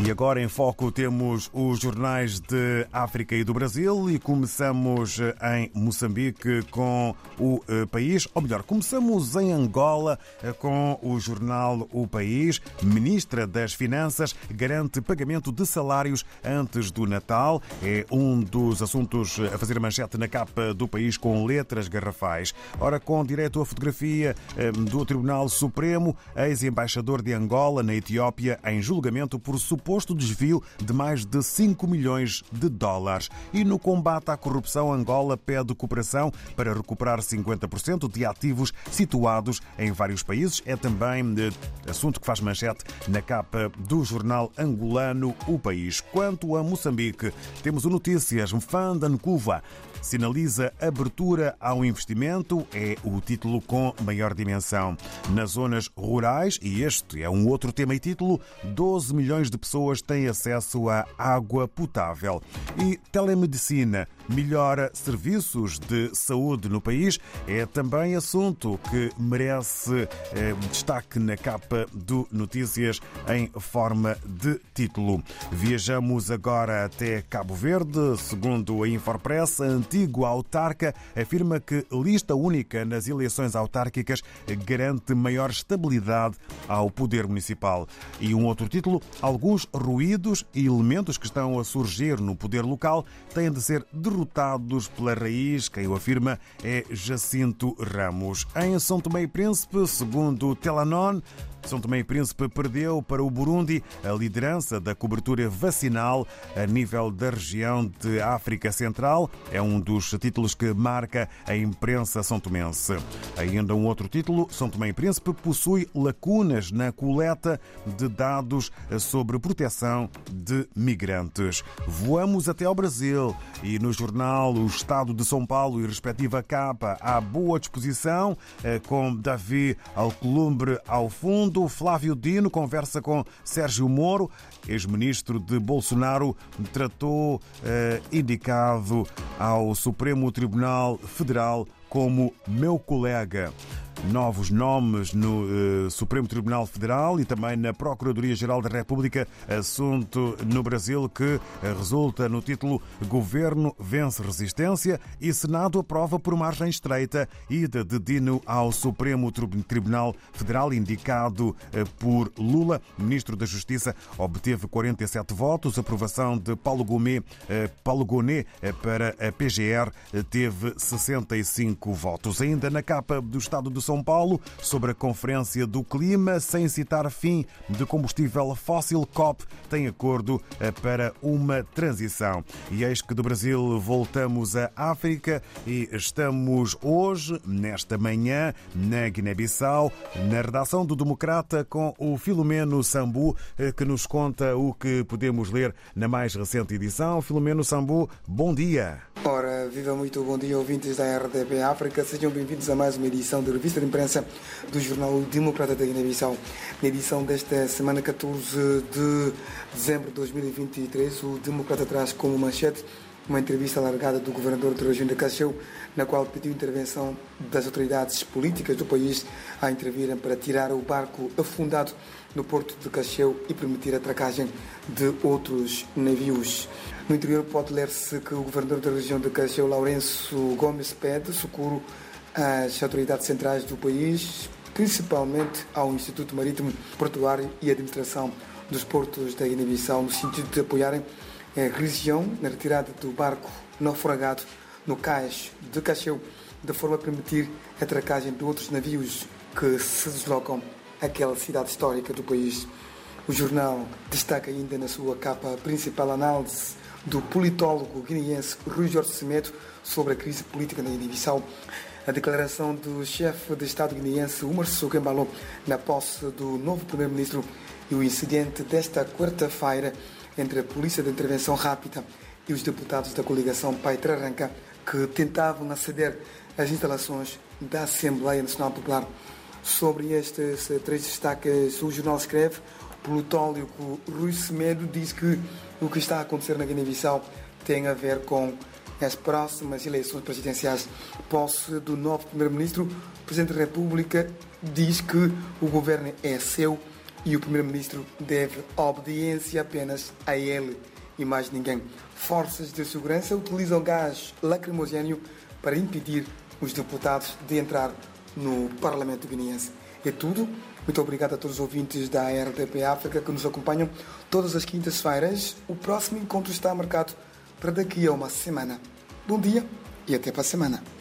E agora em foco temos os jornais de África e do Brasil e começamos em Moçambique com o eh, país, ou melhor, começamos em Angola eh, com o jornal O País. Ministra das Finanças garante pagamento de salários antes do Natal. É um dos assuntos a fazer manchete na capa do país com letras garrafais. Ora, com direito à fotografia eh, do Tribunal Supremo, ex-embaixador de Angola na Etiópia em julgamento por suposto suposto desvio de mais de 5 milhões de dólares. E no combate à corrupção, Angola pede cooperação para recuperar 50% de ativos situados em vários países. É também eh, assunto que faz manchete na capa do jornal angolano O País. Quanto a Moçambique, temos o Notícias Mfanda Ncuva sinaliza abertura ao investimento, é o título com maior dimensão. Nas zonas rurais, e este é um outro tema e título, 12 milhões de pessoas têm acesso à água potável. E telemedicina melhora serviços de saúde no país é também assunto que merece eh, destaque na capa do Notícias em forma de título. Viajamos agora até Cabo Verde. Segundo a Infopress, a antigo autarca afirma que lista única nas eleições autárquicas garante maior estabilidade ao poder municipal. E um outro título, alguns ruídos e elementos que estão a surgir no poder local têm de ser derrotados pela raiz. Quem o afirma é Jacinto Ramos. Em São Tomé e Príncipe, segundo Telanon, são Tomé e Príncipe perdeu para o Burundi a liderança da cobertura vacinal a nível da região de África Central. É um dos títulos que marca a imprensa são tomense. Ainda um outro título, São Tomé e Príncipe possui lacunas na coleta de dados sobre proteção de migrantes. Voamos até ao Brasil e no jornal O Estado de São Paulo e respectiva capa à boa disposição eh, com Davi Alcolumbre ao fundo Flávio Dino conversa com Sérgio Moro, ex-ministro de Bolsonaro, tratou eh, indicado ao Supremo Tribunal Federal como meu colega novos nomes no uh, Supremo Tribunal Federal e também na Procuradoria-Geral da República, assunto no Brasil que uh, resulta no título Governo vence resistência e Senado aprova por margem estreita ida de Dino ao Supremo Tribunal Federal, indicado uh, por Lula. Ministro da Justiça obteve 47 votos, aprovação de Paulo Gomet, Paulo Gonet para a PGR teve 65 votos. Ainda na capa do Estado do são Paulo sobre a Conferência do Clima, sem citar fim de combustível fóssil, COP tem acordo eh, para uma transição. E eis que do Brasil voltamos à África e estamos hoje, nesta manhã, na Guiné-Bissau, na redação do Democrata, com o Filomeno Sambu, eh, que nos conta o que podemos ler na mais recente edição. Filomeno Sambu, bom dia. Ora, viva muito bom dia, ouvintes da RDP África. Sejam bem-vindos a mais uma edição de Revista de imprensa do jornal Democrata da Guiné-Bissau. Na edição desta semana 14 de dezembro de 2023, o Democrata traz como manchete uma entrevista alargada do governador de Cacheu, na qual pediu intervenção das autoridades políticas do país a intervirem para tirar o barco afundado no porto de Cacheu e permitir a atracagem de outros navios. No interior pode ler-se que o governador da região de Cacheu, Lourenço Gomes, pede socorro às autoridades centrais do país, principalmente ao Instituto Marítimo Portuário e Administração dos Portos da Guiné-Bissau, no sentido de apoiarem região na retirada do barco naufragado no cais de Cacheu, de forma a permitir a atracagem de outros navios que se deslocam àquela cidade histórica do país. O jornal destaca ainda na sua capa principal análise do politólogo guineense Rui Jorge Semedo sobre a crise política na Guiné-Bissau a declaração do chefe de Estado guineense Umar Sissoko na posse do novo primeiro-ministro e o incidente desta quarta-feira entre a Polícia de Intervenção Rápida e os deputados da coligação Pai Arranca que tentavam aceder às instalações da Assembleia Nacional Popular. Sobre estes três destaques, o jornal escreve o politólogo Rui Semedo diz que o que está a acontecer na Guiné-Bissau tem a ver com as próximas eleições presidenciais. Posse do novo Primeiro-Ministro, o Presidente da República diz que o governo é seu e o primeiro-ministro deve obediência apenas a ele e mais ninguém. Forças de segurança utilizam gás lacrimogéneo para impedir os deputados de entrar no Parlamento guineense. É tudo. Muito obrigado a todos os ouvintes da RDP África que nos acompanham todas as quintas-feiras. O próximo encontro está marcado para daqui a uma semana. Bom dia e até para a semana.